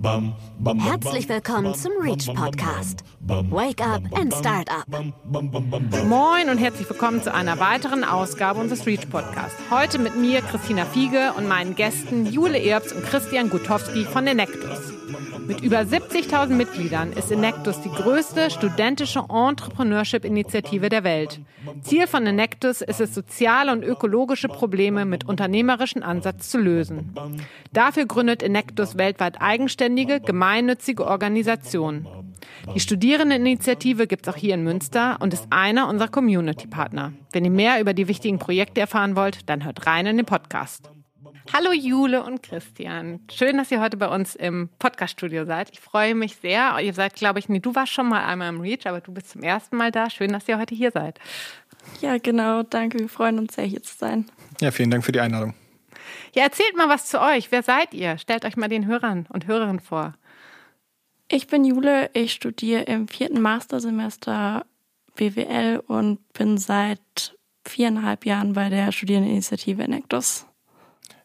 Herzlich willkommen zum Reach Podcast. Wake up and start up. Moin und herzlich willkommen zu einer weiteren Ausgabe unseres Reach Podcasts. Heute mit mir Christina Fiege und meinen Gästen Jule Erbs und Christian Gutowski von Enectus. Mit über 70.000 Mitgliedern ist Enectus die größte studentische Entrepreneurship-Initiative der Welt. Ziel von Enectus ist es, soziale und ökologische Probleme mit unternehmerischem Ansatz zu lösen. Dafür gründet Enectus weltweit eigenständige, gemeinnützige Organisationen. Die Studierendeninitiative gibt es auch hier in Münster und ist einer unserer Community-Partner. Wenn ihr mehr über die wichtigen Projekte erfahren wollt, dann hört rein in den Podcast. Hallo Jule und Christian. Schön, dass ihr heute bei uns im Podcaststudio seid. Ich freue mich sehr. Ihr seid, glaube ich, nee, du warst schon mal einmal im Reach, aber du bist zum ersten Mal da. Schön, dass ihr heute hier seid. Ja, genau. Danke. Wir freuen uns sehr, hier zu sein. Ja, vielen Dank für die Einladung. Ja, erzählt mal was zu euch. Wer seid ihr? Stellt euch mal den Hörern und Hörerinnen vor. Ich bin Jule. Ich studiere im vierten Mastersemester BWL und bin seit viereinhalb Jahren bei der Studierendeninitiative Enectus.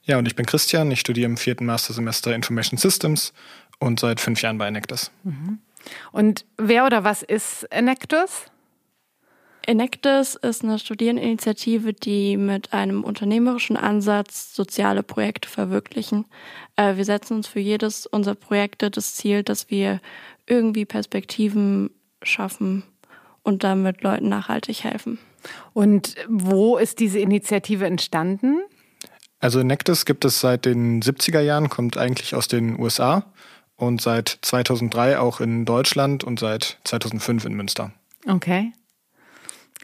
Ja, und ich bin Christian. Ich studiere im vierten Mastersemester Information Systems und seit fünf Jahren bei Enectus. Mhm. Und wer oder was ist Enectus? Enectus ist eine Studierendeninitiative, die mit einem unternehmerischen Ansatz soziale Projekte verwirklichen. Äh, wir setzen uns für jedes unserer Projekte das Ziel, dass wir irgendwie Perspektiven schaffen und damit Leuten nachhaltig helfen. Und wo ist diese Initiative entstanden? Also Nectus gibt es seit den 70er Jahren, kommt eigentlich aus den USA und seit 2003 auch in Deutschland und seit 2005 in Münster. Okay.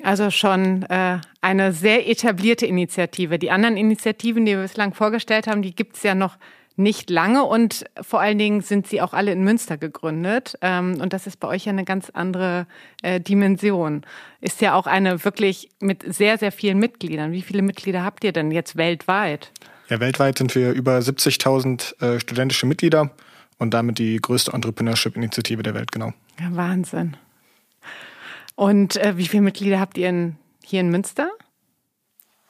Also schon äh, eine sehr etablierte Initiative. Die anderen Initiativen, die wir bislang vorgestellt haben, die gibt es ja noch nicht lange und vor allen Dingen sind sie auch alle in Münster gegründet. Ähm, und das ist bei euch ja eine ganz andere äh, Dimension. Ist ja auch eine wirklich mit sehr, sehr vielen Mitgliedern. Wie viele Mitglieder habt ihr denn jetzt weltweit? Ja, weltweit sind wir über 70.000 äh, studentische Mitglieder und damit die größte Entrepreneurship-Initiative der Welt, genau. Ja, Wahnsinn. Und äh, wie viele Mitglieder habt ihr in, hier in Münster?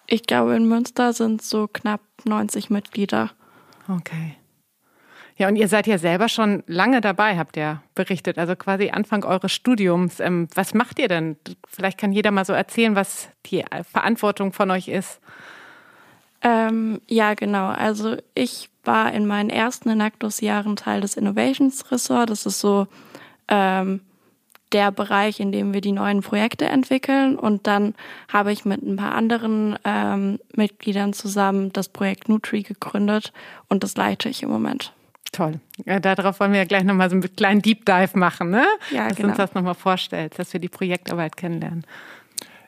Ich glaube, in Münster sind so knapp 90 Mitglieder. Okay. Ja, und ihr seid ja selber schon lange dabei, habt ihr berichtet, also quasi Anfang eures Studiums. Ähm, was macht ihr denn? Vielleicht kann jeder mal so erzählen, was die Verantwortung von euch ist. Ähm, ja, genau. Also ich war in meinen ersten Enactus-Jahren Teil des Innovations-Ressort. Das ist so ähm, der Bereich, in dem wir die neuen Projekte entwickeln. Und dann habe ich mit ein paar anderen ähm, Mitgliedern zusammen das Projekt Nutri gegründet und das leite ich im Moment. Toll. Ja, darauf wollen wir ja gleich nochmal so einen kleinen Deep Dive machen, ne? Ja, dass genau. du uns das nochmal vorstellst, dass wir die Projektarbeit kennenlernen.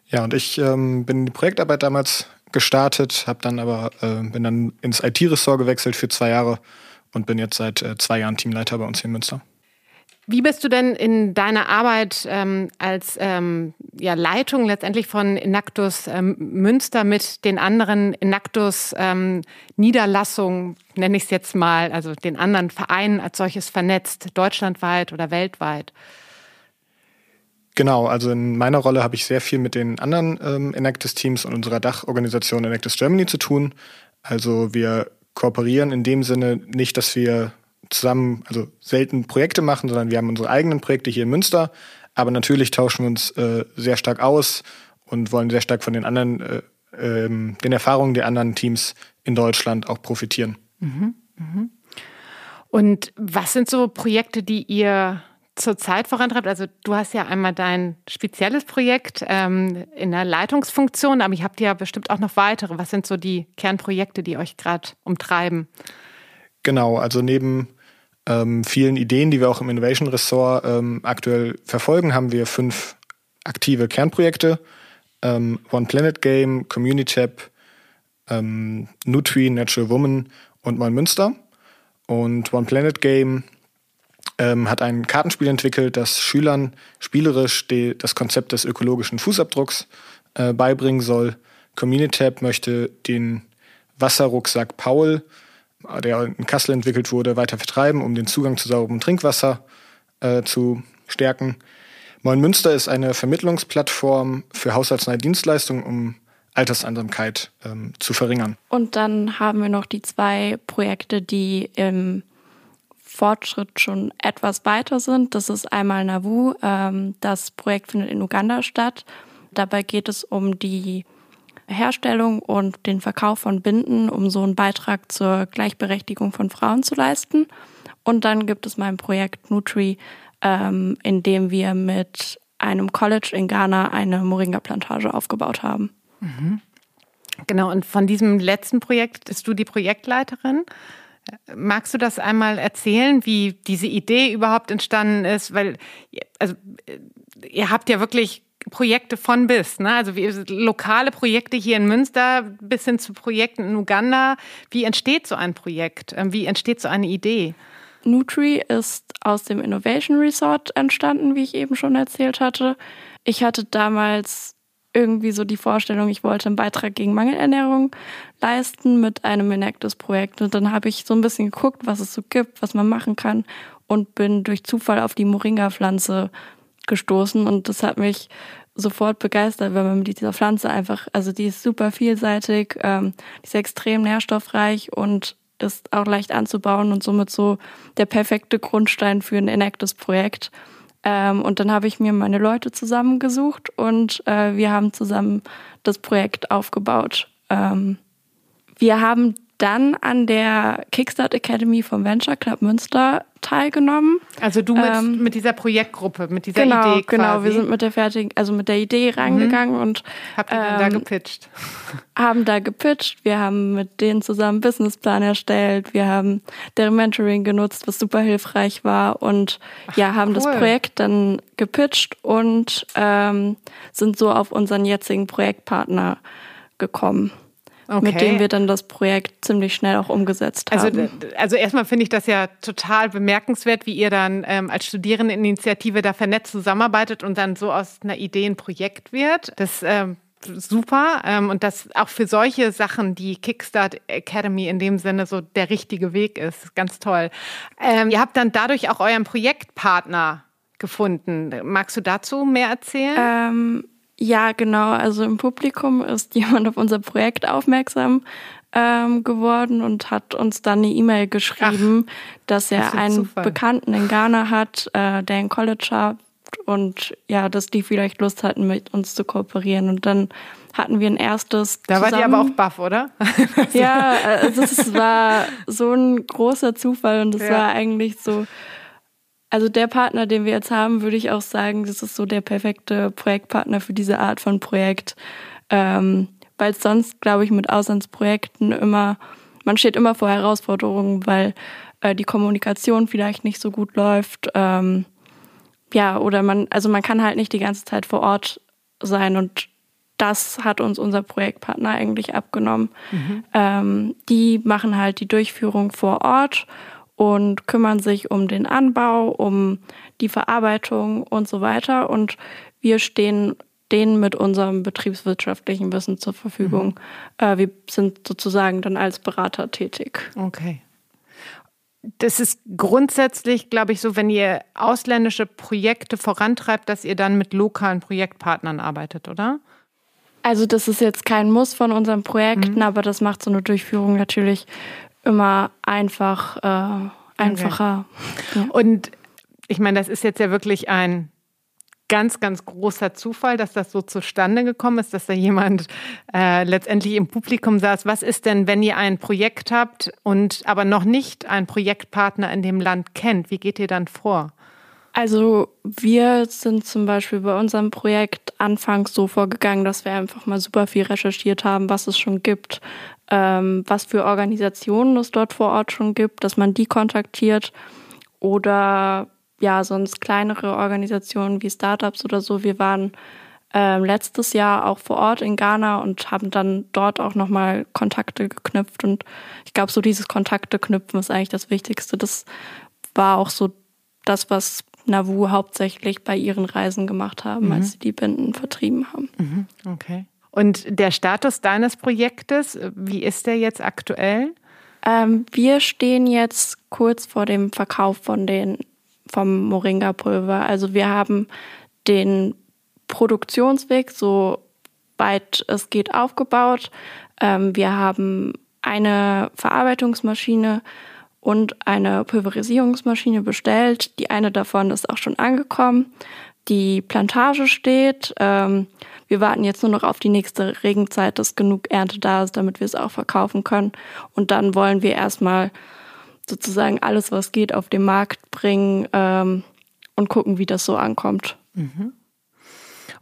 Ja, und ich ähm, bin in die Projektarbeit damals gestartet, habe dann aber äh, bin dann ins IT-Ressort gewechselt für zwei Jahre und bin jetzt seit äh, zwei Jahren Teamleiter bei uns hier in Münster. Wie bist du denn in deiner Arbeit ähm, als ähm, ja, Leitung letztendlich von Enactus ähm, Münster mit den anderen Enactus ähm, Niederlassungen, nenne ich es jetzt mal, also den anderen Vereinen als solches vernetzt, deutschlandweit oder weltweit? Genau, also in meiner Rolle habe ich sehr viel mit den anderen ähm, Enactus-Teams und unserer Dachorganisation Enactus Germany zu tun. Also wir kooperieren in dem Sinne nicht, dass wir zusammen, also selten Projekte machen, sondern wir haben unsere eigenen Projekte hier in Münster. Aber natürlich tauschen wir uns äh, sehr stark aus und wollen sehr stark von den anderen, äh, ähm, den Erfahrungen der anderen Teams in Deutschland auch profitieren. Mhm, mh. Und was sind so Projekte, die ihr zurzeit vorantreibt? Also du hast ja einmal dein spezielles Projekt ähm, in der Leitungsfunktion, aber ihr habt ja bestimmt auch noch weitere. Was sind so die Kernprojekte, die euch gerade umtreiben? Genau, also neben ähm, vielen Ideen, die wir auch im Innovation Ressort ähm, aktuell verfolgen, haben wir fünf aktive Kernprojekte. Ähm, One Planet Game, Community Tab, ähm, Nutri, Natural Woman und Neumünster. Und One Planet Game ähm, hat ein Kartenspiel entwickelt, das Schülern spielerisch die, das Konzept des ökologischen Fußabdrucks äh, beibringen soll. Community Tab möchte den Wasserrucksack Paul der in Kassel entwickelt wurde, weiter vertreiben, um den Zugang zu sauberem Trinkwasser äh, zu stärken. Moin Münster ist eine Vermittlungsplattform für haushaltsnahe Dienstleistungen, um Alterseinsamkeit ähm, zu verringern. Und dann haben wir noch die zwei Projekte, die im Fortschritt schon etwas weiter sind. Das ist einmal Navu. Ähm, das Projekt findet in Uganda statt. Dabei geht es um die Herstellung und den Verkauf von Binden, um so einen Beitrag zur Gleichberechtigung von Frauen zu leisten. Und dann gibt es mein Projekt Nutri, ähm, in dem wir mit einem College in Ghana eine Moringa-Plantage aufgebaut haben. Mhm. Genau, und von diesem letzten Projekt bist du die Projektleiterin. Magst du das einmal erzählen, wie diese Idee überhaupt entstanden ist? Weil, also, ihr habt ja wirklich Projekte von bis, ne? Also wie, lokale Projekte hier in Münster bis hin zu Projekten in Uganda. Wie entsteht so ein Projekt? Ähm, wie entsteht so eine Idee? Nutri ist aus dem Innovation Resort entstanden, wie ich eben schon erzählt hatte. Ich hatte damals irgendwie so die Vorstellung, ich wollte einen Beitrag gegen Mangelernährung leisten mit einem Enactus-Projekt. Und dann habe ich so ein bisschen geguckt, was es so gibt, was man machen kann und bin durch Zufall auf die Moringa-Pflanze gestoßen und das hat mich sofort begeistert, weil man mit dieser Pflanze einfach, also die ist super vielseitig, ähm, die ist extrem nährstoffreich und ist auch leicht anzubauen und somit so der perfekte Grundstein für ein Enactus-Projekt. Ähm, und dann habe ich mir meine Leute zusammengesucht und äh, wir haben zusammen das Projekt aufgebaut. Ähm, wir haben dann an der Kickstart Academy vom Venture Club Münster teilgenommen. Also du mit, ähm, mit dieser Projektgruppe, mit dieser genau, Idee quasi. Genau, wir sind mit der fertigen, also mit der Idee reingegangen mhm. und habt ihr ähm, da gepitcht? Haben da gepitcht. Wir haben mit denen zusammen einen Businessplan erstellt. Wir haben deren Mentoring genutzt, was super hilfreich war und Ach, ja, haben cool. das Projekt dann gepitcht und ähm, sind so auf unseren jetzigen Projektpartner gekommen okay. mit dem wir dann das Projekt ziemlich schnell auch umgesetzt also, haben. Also erstmal finde ich das ja total bemerkenswert, wie ihr dann ähm, als Studierendeninitiative da vernetzt zusammenarbeitet und dann so aus einer Idee ein Projekt wird. Das ähm, super ähm, und dass auch für solche Sachen die Kickstart Academy in dem Sinne so der richtige Weg ist. Ganz toll. Ähm, ihr habt dann dadurch auch euren Projektpartner gefunden. Magst du dazu mehr erzählen? Ähm, ja, genau. Also im Publikum ist jemand auf unser Projekt aufmerksam ähm, geworden und hat uns dann eine E-Mail geschrieben, Ach, dass er das einen Zufall. Bekannten in Ghana hat, äh, der in College hat und ja, dass die vielleicht Lust hatten, mit uns zu kooperieren. Und dann hatten wir ein erstes. Da zusammen. wart ihr aber auch baff, oder? ja, also es war so ein großer Zufall und es ja. war eigentlich so also der Partner, den wir jetzt haben, würde ich auch sagen, das ist so der perfekte Projektpartner für diese Art von Projekt. Ähm, weil sonst, glaube ich, mit Auslandsprojekten immer, man steht immer vor Herausforderungen, weil äh, die Kommunikation vielleicht nicht so gut läuft. Ähm, ja, oder man, also man kann halt nicht die ganze Zeit vor Ort sein und das hat uns unser Projektpartner eigentlich abgenommen. Mhm. Ähm, die machen halt die Durchführung vor Ort und kümmern sich um den Anbau, um die Verarbeitung und so weiter. Und wir stehen denen mit unserem betriebswirtschaftlichen Wissen zur Verfügung. Mhm. Äh, wir sind sozusagen dann als Berater tätig. Okay. Das ist grundsätzlich, glaube ich, so, wenn ihr ausländische Projekte vorantreibt, dass ihr dann mit lokalen Projektpartnern arbeitet, oder? Also das ist jetzt kein Muss von unseren Projekten, mhm. aber das macht so eine Durchführung natürlich immer einfach äh, einfacher. Okay. Ja. Und ich meine, das ist jetzt ja wirklich ein ganz, ganz großer Zufall, dass das so zustande gekommen ist, dass da jemand äh, letztendlich im Publikum saß. Was ist denn, wenn ihr ein Projekt habt und aber noch nicht einen Projektpartner in dem Land kennt? Wie geht ihr dann vor? Also wir sind zum Beispiel bei unserem Projekt anfangs so vorgegangen, dass wir einfach mal super viel recherchiert haben, was es schon gibt, ähm, was für Organisationen es dort vor Ort schon gibt, dass man die kontaktiert oder ja, sonst kleinere Organisationen wie Startups oder so. Wir waren ähm, letztes Jahr auch vor Ort in Ghana und haben dann dort auch nochmal Kontakte geknüpft. Und ich glaube, so dieses Kontakte knüpfen ist eigentlich das Wichtigste. Das war auch so das, was Navu hauptsächlich bei ihren Reisen gemacht haben, mhm. als sie die Binden vertrieben haben. Mhm. Okay. Und der Status deines Projektes, wie ist der jetzt aktuell? Ähm, wir stehen jetzt kurz vor dem Verkauf von den vom Moringa-Pulver. Also wir haben den Produktionsweg so weit es geht aufgebaut. Ähm, wir haben eine Verarbeitungsmaschine und eine Pulverisierungsmaschine bestellt. Die eine davon ist auch schon angekommen. Die Plantage steht. Ähm, wir warten jetzt nur noch auf die nächste Regenzeit, dass genug Ernte da ist, damit wir es auch verkaufen können. Und dann wollen wir erstmal sozusagen alles, was geht, auf den Markt bringen ähm, und gucken, wie das so ankommt. Mhm.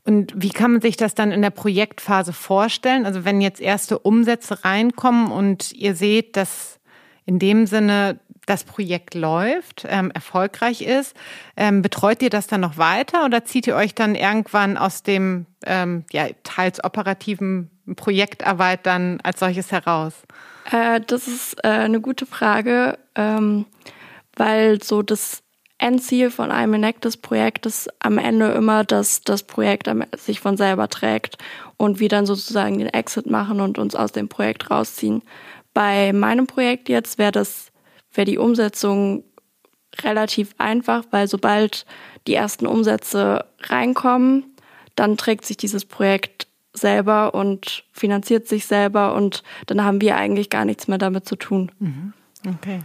Und wie kann man sich das dann in der Projektphase vorstellen? Also wenn jetzt erste Umsätze reinkommen und ihr seht, dass in dem Sinne das Projekt läuft, ähm, erfolgreich ist, ähm, betreut ihr das dann noch weiter oder zieht ihr euch dann irgendwann aus dem ähm, ja, teils operativen Projektarbeit dann als solches heraus? Äh, das ist äh, eine gute Frage, ähm, weil so das Endziel von einem Enactus-Projekt ist am Ende immer, dass das Projekt sich von selber trägt und wir dann sozusagen den Exit machen und uns aus dem Projekt rausziehen. Bei meinem Projekt jetzt wäre das, wäre die Umsetzung relativ einfach, weil sobald die ersten Umsätze reinkommen, dann trägt sich dieses Projekt selber und finanziert sich selber und dann haben wir eigentlich gar nichts mehr damit zu tun. Mhm. Okay.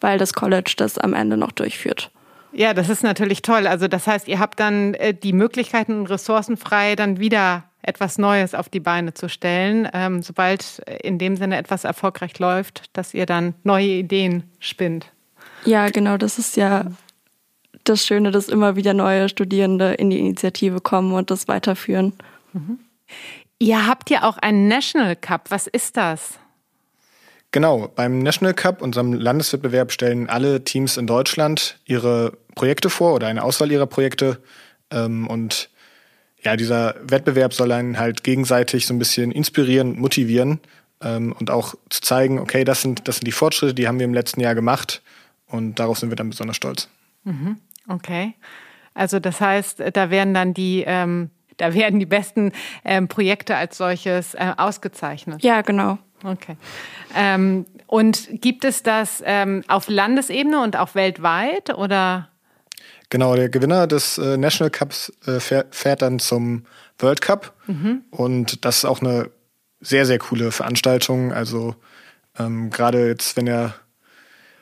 Weil das College das am Ende noch durchführt. Ja, das ist natürlich toll. Also das heißt, ihr habt dann äh, die Möglichkeiten und Ressourcen frei, dann wieder etwas Neues auf die Beine zu stellen, ähm, sobald in dem Sinne etwas erfolgreich läuft, dass ihr dann neue Ideen spinnt. Ja, genau, das ist ja das Schöne, dass immer wieder neue Studierende in die Initiative kommen und das weiterführen. Mhm. Ihr habt ja auch einen National Cup. Was ist das? Genau, beim National Cup, unserem Landeswettbewerb, stellen alle Teams in Deutschland ihre Projekte vor oder eine Auswahl ihrer Projekte. Ähm, und ja, dieser Wettbewerb soll einen halt gegenseitig so ein bisschen inspirieren, motivieren ähm, und auch zu zeigen, okay, das sind, das sind die Fortschritte, die haben wir im letzten Jahr gemacht und darauf sind wir dann besonders stolz. Mhm. Okay. Also das heißt, da werden dann die ähm, da werden die besten ähm, Projekte als solches äh, ausgezeichnet. Ja, genau. Okay. Ähm, und gibt es das ähm, auf Landesebene und auch weltweit oder? Genau, der Gewinner des äh, National Cups äh, fährt, dann zum World Cup. Mhm. Und das ist auch eine sehr, sehr coole Veranstaltung. Also ähm, gerade jetzt, wenn er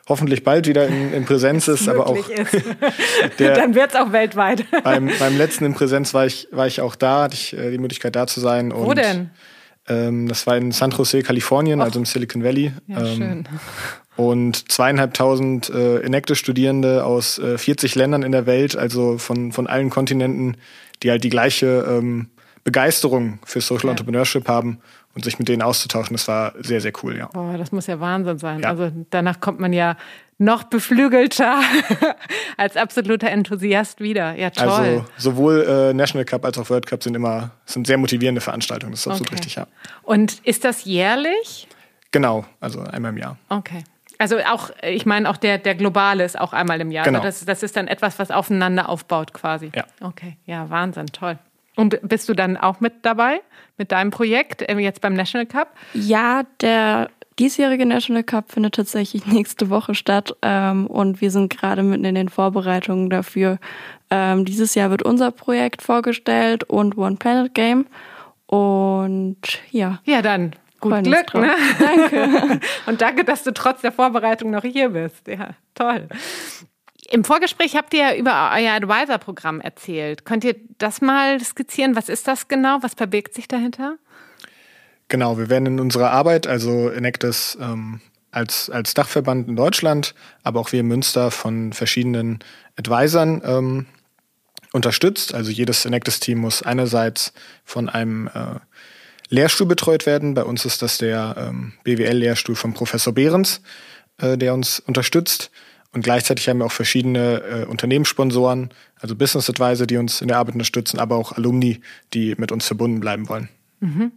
hoffentlich bald wieder in, in Präsenz ist, aber auch. Ist. der, Dann wird es auch weltweit. beim, beim letzten in Präsenz war ich, war ich auch da, hatte ich äh, die Möglichkeit da zu sein. Wo denn? Ähm, das war in San Jose, Kalifornien, Och. also im Silicon Valley. Ja, ähm, schön. Und zweieinhalbtausend äh, Enactus-Studierende aus äh, 40 Ländern in der Welt, also von, von allen Kontinenten, die halt die gleiche ähm, Begeisterung für Social ja. Entrepreneurship haben und sich mit denen auszutauschen. Das war sehr, sehr cool, ja. Boah, das muss ja Wahnsinn sein. Ja. Also danach kommt man ja noch beflügelter als absoluter Enthusiast wieder. Ja, toll. Also sowohl äh, National Cup als auch World Cup sind immer sind sehr motivierende Veranstaltungen. Das ist absolut okay. richtig, ja. Und ist das jährlich? Genau, also einmal im Jahr. Okay. Also auch, ich meine, auch der, der globale ist auch einmal im Jahr. Genau. Das, das ist dann etwas, was aufeinander aufbaut quasi. Ja. Okay, ja, Wahnsinn, toll. Und bist du dann auch mit dabei, mit deinem Projekt, ähm, jetzt beim National Cup? Ja, der diesjährige National Cup findet tatsächlich nächste Woche statt ähm, und wir sind gerade mitten in den Vorbereitungen dafür. Ähm, dieses Jahr wird unser Projekt vorgestellt und One Planet Game. Und ja. Ja, dann gut Glück. Ne? Danke. und danke, dass du trotz der Vorbereitung noch hier bist. Ja, toll. Im Vorgespräch habt ihr über euer Advisor-Programm erzählt. Könnt ihr das mal skizzieren? Was ist das genau? Was verbirgt sich dahinter? Genau, wir werden in unserer Arbeit, also Enactus ähm, als, als Dachverband in Deutschland, aber auch wir in Münster von verschiedenen Advisern ähm, unterstützt. Also jedes Enactus-Team muss einerseits von einem äh, Lehrstuhl betreut werden. Bei uns ist das der ähm, BWL-Lehrstuhl von Professor Behrens, äh, der uns unterstützt. Und gleichzeitig haben wir auch verschiedene äh, Unternehmenssponsoren, also Business Advisor, die uns in der Arbeit unterstützen, aber auch Alumni, die mit uns verbunden bleiben wollen. Mhm.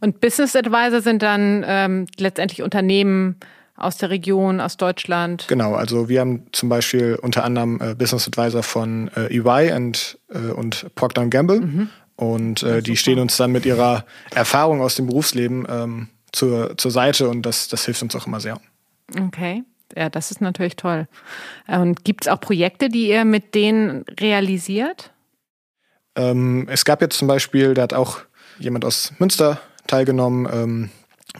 Und Business Advisor sind dann ähm, letztendlich Unternehmen aus der Region, aus Deutschland? Genau, also wir haben zum Beispiel unter anderem äh, Business Advisor von äh, EY und, äh, und Procter Gamble. Mhm. Und äh, die stehen uns dann mit ihrer Erfahrung aus dem Berufsleben ähm, zur, zur Seite und das, das hilft uns auch immer sehr. Okay ja, das ist natürlich toll. Und gibt es auch Projekte, die ihr mit denen realisiert? Ähm, es gab jetzt zum Beispiel, da hat auch jemand aus Münster teilgenommen ähm,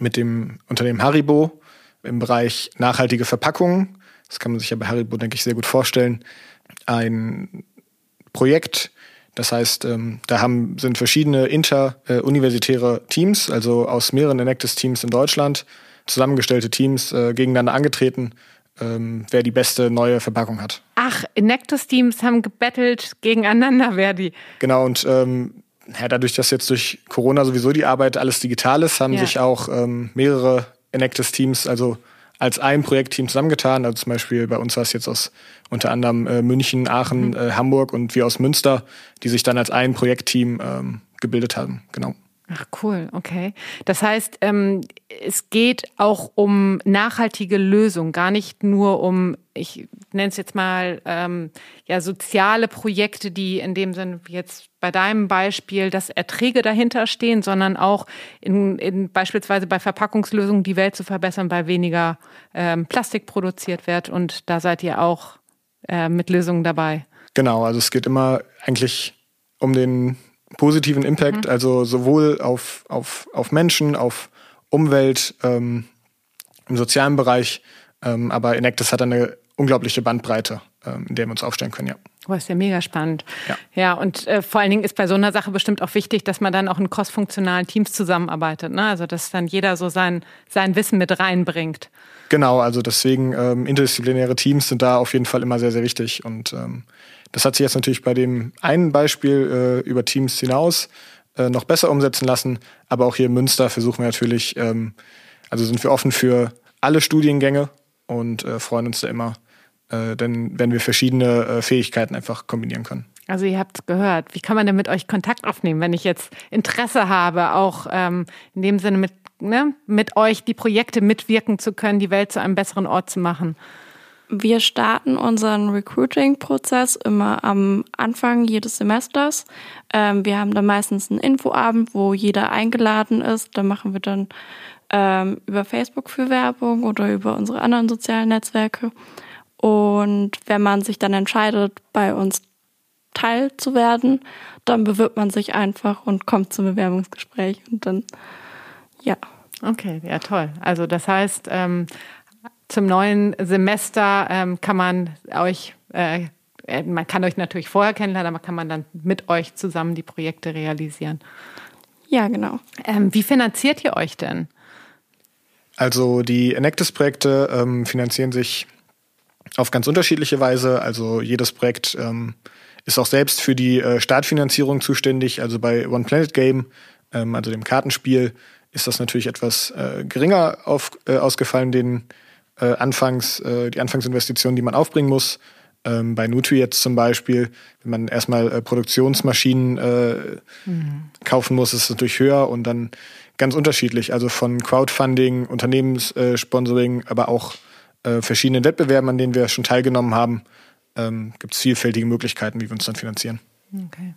mit dem Unternehmen Haribo im Bereich nachhaltige Verpackungen. Das kann man sich ja bei Haribo, denke ich, sehr gut vorstellen. Ein Projekt, das heißt, ähm, da haben, sind verschiedene interuniversitäre Teams, also aus mehreren Enactus-Teams in Deutschland, zusammengestellte Teams äh, gegeneinander angetreten, ähm, wer die beste neue Verpackung hat. Ach, Enactus-Teams haben gebettelt gegeneinander, wer die. Genau, und ähm, ja, dadurch, dass jetzt durch Corona sowieso die Arbeit alles digital ist, haben Ja. sich auch ähm, mehrere Enactus-Teams, also als ein Projektteam zusammengetan. Also zum Beispiel bei uns war es jetzt aus unter anderem äh, München, Aachen, Mhm. äh, Hamburg und wir aus Münster, die sich dann als ein Projektteam ähm, gebildet haben. Genau. Ach cool, okay. Das heißt, ähm, es geht auch um nachhaltige Lösungen, gar nicht nur um, ich nenne es jetzt mal, ähm, ja, soziale Projekte, die in dem Sinne jetzt bei deinem Beispiel, dass Erträge dahinter stehen, sondern auch in, in beispielsweise bei Verpackungslösungen die Welt zu verbessern, weil weniger ähm, Plastik produziert wird. Und da seid ihr auch äh, mit Lösungen dabei. Genau, also es geht immer eigentlich um den positiven Impact, also sowohl auf, auf, auf Menschen, auf Umwelt, ähm, im sozialen Bereich, ähm, aber Enactus hat eine unglaubliche Bandbreite, ähm, in der wir uns aufstellen können, ja. Oh, ist ja mega spannend. Ja. ja und äh, vor allen Dingen ist bei so einer Sache bestimmt auch wichtig, dass man dann auch in crossfunktionalen Teams zusammenarbeitet. Ne? Also dass dann jeder so sein, sein Wissen mit reinbringt. Genau, also deswegen ähm, interdisziplinäre Teams sind da auf jeden Fall immer sehr, sehr wichtig. Und ähm, das hat sich jetzt natürlich bei dem einen Beispiel äh, über Teams hinaus äh, noch besser umsetzen lassen. Aber auch hier in Münster versuchen wir natürlich, ähm, also sind wir offen für alle Studiengänge und äh, freuen uns da immer, äh, denn wenn wir verschiedene äh, Fähigkeiten einfach kombinieren können. Also ihr habt gehört. Wie kann man denn mit euch Kontakt aufnehmen, wenn ich jetzt Interesse habe, auch ähm, in dem Sinne mit, ne, mit euch die Projekte mitwirken zu können, die Welt zu einem besseren Ort zu machen? Wir starten unseren Recruiting-Prozess immer am Anfang jedes Semesters. Ähm, wir haben dann meistens einen Infoabend, wo jeder eingeladen ist. Da machen wir dann ähm, über Facebook für Werbung oder über unsere anderen sozialen Netzwerke. Und wenn man sich dann entscheidet, bei uns Teil zu werden, dann bewirbt man sich einfach und kommt zum Bewerbungsgespräch. Und dann, ja. Okay, ja toll. Also das heißt, ähm, zum neuen Semester ähm, kann man euch, äh, äh, man kann euch natürlich vorher kennenlernen, aber kann man dann mit euch zusammen die Projekte realisieren. Ja, genau. Ähm, wie finanziert ihr euch denn? Also die Enactus-Projekte ähm, finanzieren sich auf ganz unterschiedliche Weise. Also jedes Projekt ähm, ist auch selbst für die äh, Startfinanzierung zuständig. Also bei One Planet Game, ähm, also dem Kartenspiel, ist das natürlich etwas äh, geringer auf, äh, ausgefallen, den äh, Anfangs, äh, die Anfangsinvestitionen, die man aufbringen muss. Ähm, bei Nutri jetzt zum Beispiel, wenn man erstmal äh, Produktionsmaschinen äh, kaufen muss, ist es natürlich höher und dann ganz unterschiedlich. Also von Crowdfunding, Unternehmenssponsoring, aber auch äh, verschiedenen Wettbewerben, an denen wir schon teilgenommen haben, ähm, gibt es vielfältige Möglichkeiten, wie wir uns dann finanzieren. Okay.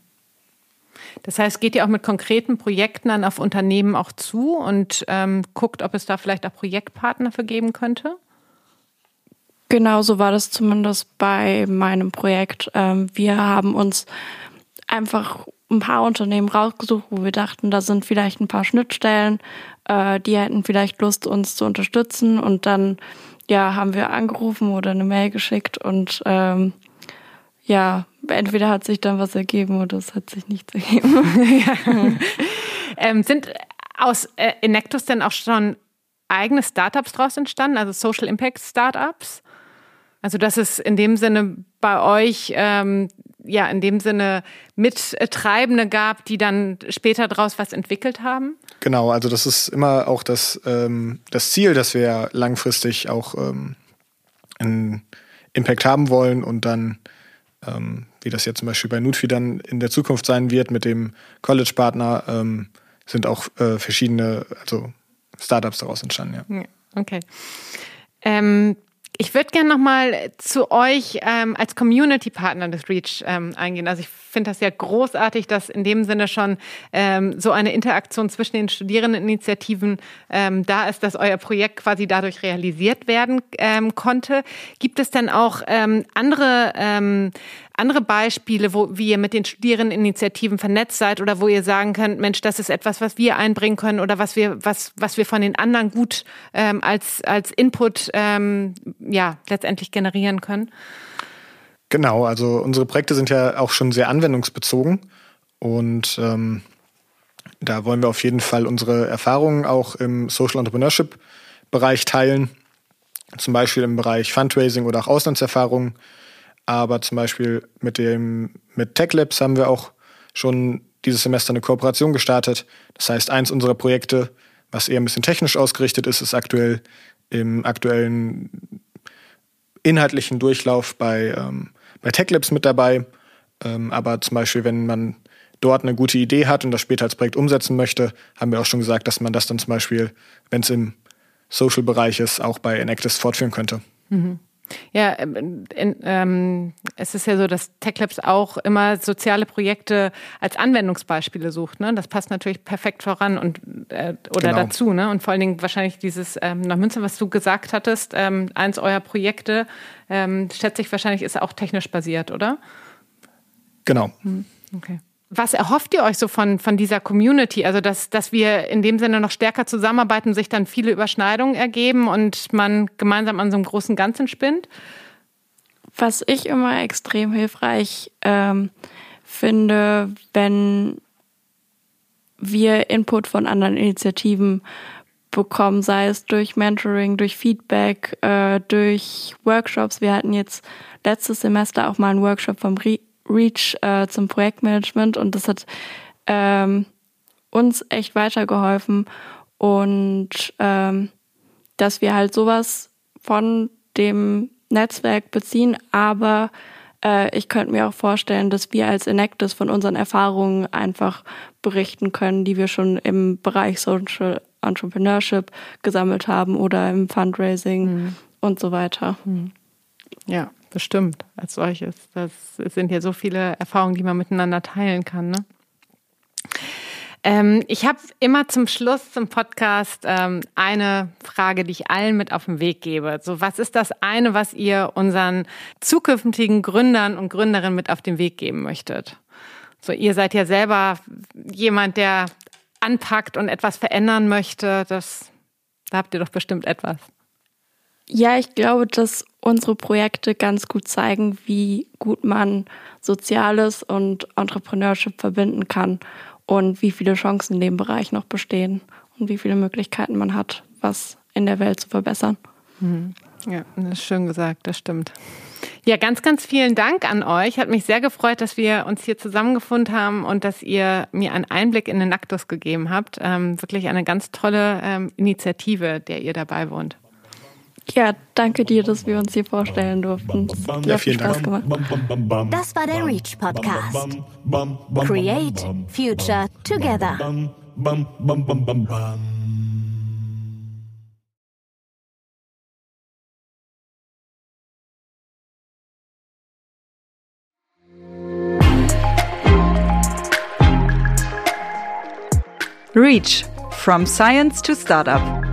Das heißt, geht ihr auch mit konkreten Projekten dann auf Unternehmen auch zu und ähm, guckt, ob es da vielleicht auch Projektpartner für geben könnte? Genau so war das zumindest bei meinem Projekt. Ähm, wir haben uns einfach ein paar Unternehmen rausgesucht, wo wir dachten, da sind vielleicht ein paar Schnittstellen, äh, die hätten vielleicht Lust, uns zu unterstützen. Und dann ja, haben wir angerufen oder eine Mail geschickt und ähm, ja, entweder hat sich dann was ergeben oder es hat sich nichts ergeben. Ähm, sind aus äh, Enactus denn auch schon eigene Startups draus entstanden, also Social Impact Startups? Also dass es in dem Sinne bei euch ähm, ja in dem Sinne Mittreibende gab, die dann später daraus was entwickelt haben? Genau, also das ist immer auch das, ähm, das Ziel, dass wir langfristig auch ähm, einen Impact haben wollen und dann, ähm, wie das jetzt zum Beispiel bei Nutri dann in der Zukunft sein wird mit dem College-Partner, ähm, sind auch äh, verschiedene, also Startups daraus entstanden, ja. Ja, okay. Ähm, ich würde gerne nochmal zu euch ähm, als Community-Partner des REACH ähm, eingehen. Also ich finde das ja großartig, dass in dem Sinne schon ähm, so eine Interaktion zwischen den Studierendeninitiativen ähm, da ist, dass euer Projekt quasi dadurch realisiert werden ähm, konnte. Gibt es denn auch ähm, andere ähm, andere Beispiele, wo wie ihr mit den Studierendeninitiativen vernetzt seid oder wo ihr sagen könnt, Mensch, das ist etwas, was wir einbringen können oder was wir, was, was wir von den anderen gut ähm, als, als Input ähm, ja, letztendlich generieren können? Genau, also unsere Projekte sind ja auch schon sehr anwendungsbezogen und ähm, da wollen wir auf jeden Fall unsere Erfahrungen auch im Social Entrepreneurship Bereich teilen, zum Beispiel im Bereich Fundraising oder auch Auslandserfahrungen. Aber zum Beispiel mit dem mit Tech Labs haben wir auch schon dieses Semester eine Kooperation gestartet. Das heißt, eins unserer Projekte, was eher ein bisschen technisch ausgerichtet ist, ist aktuell im aktuellen inhaltlichen Durchlauf bei, ähm, bei Tech Labs mit dabei. Ähm, aber zum Beispiel, wenn man dort eine gute Idee hat und das später als Projekt umsetzen möchte, haben wir auch schon gesagt, dass man das dann zum Beispiel, wenn es im Social-Bereich ist, auch bei Enactus fortführen könnte. Mhm. Ja, ähm, in, ähm, es ist ja so, dass TechLabs auch immer soziale Projekte als Anwendungsbeispiele sucht. Ne? Das passt natürlich perfekt voran und äh, oder genau. dazu. Ne? Und vor allen Dingen wahrscheinlich dieses ähm, nach Münster, was du gesagt hattest, ähm, eins eurer Projekte, ähm, schätze ich wahrscheinlich, ist auch technisch basiert, oder? Genau. Hm, okay. Was erhofft ihr euch so von, von dieser Community? Also, dass, dass wir in dem Sinne noch stärker zusammenarbeiten, sich dann viele Überschneidungen ergeben und man gemeinsam an so einem großen Ganzen spinnt? Was ich immer extrem hilfreich ähm, finde, wenn wir Input von anderen Initiativen bekommen, sei es durch Mentoring, durch Feedback, äh, durch Workshops. Wir hatten jetzt letztes Semester auch mal einen Workshop vom Reach äh, zum Projektmanagement und das hat ähm, uns echt weitergeholfen und ähm, dass wir halt sowas von dem Netzwerk beziehen, aber äh, ich könnte mir auch vorstellen, dass wir als Enactus von unseren Erfahrungen einfach berichten können, die wir schon im Bereich Social Entrepreneurship gesammelt haben oder im Fundraising mhm. und so weiter. Mhm. Ja, bestimmt als solches. Das sind ja so viele Erfahrungen, die man miteinander teilen kann. Ne? Ähm, ich habe immer zum Schluss zum Podcast ähm, eine Frage, die ich allen mit auf den Weg gebe. So, was ist das eine, was ihr unseren zukünftigen Gründern und Gründerinnen mit auf den Weg geben möchtet? So, ihr seid ja selber jemand, der anpackt und etwas verändern möchte. Das, da habt ihr doch bestimmt etwas. Ja, ich glaube, dass unsere Projekte ganz gut zeigen, wie gut man Soziales und Entrepreneurship verbinden kann und wie viele Chancen in dem Bereich noch bestehen und wie viele Möglichkeiten man hat, was in der Welt zu verbessern. Mhm. Ja, das ist schön gesagt, das stimmt. Ja, ganz, ganz vielen Dank an euch. Hat mich sehr gefreut, dass wir uns hier zusammengefunden haben und dass ihr mir einen Einblick in den Naktus gegeben habt. Ähm, wirklich eine ganz tolle ähm, Initiative, der ihr dabei wohnt. Ja, danke dir, dass wir uns hier vorstellen durften. Ja, vielen Spaß Dank. Gemacht. Das war der Reach Podcast. Create Future Together. Reach from Science to Startup.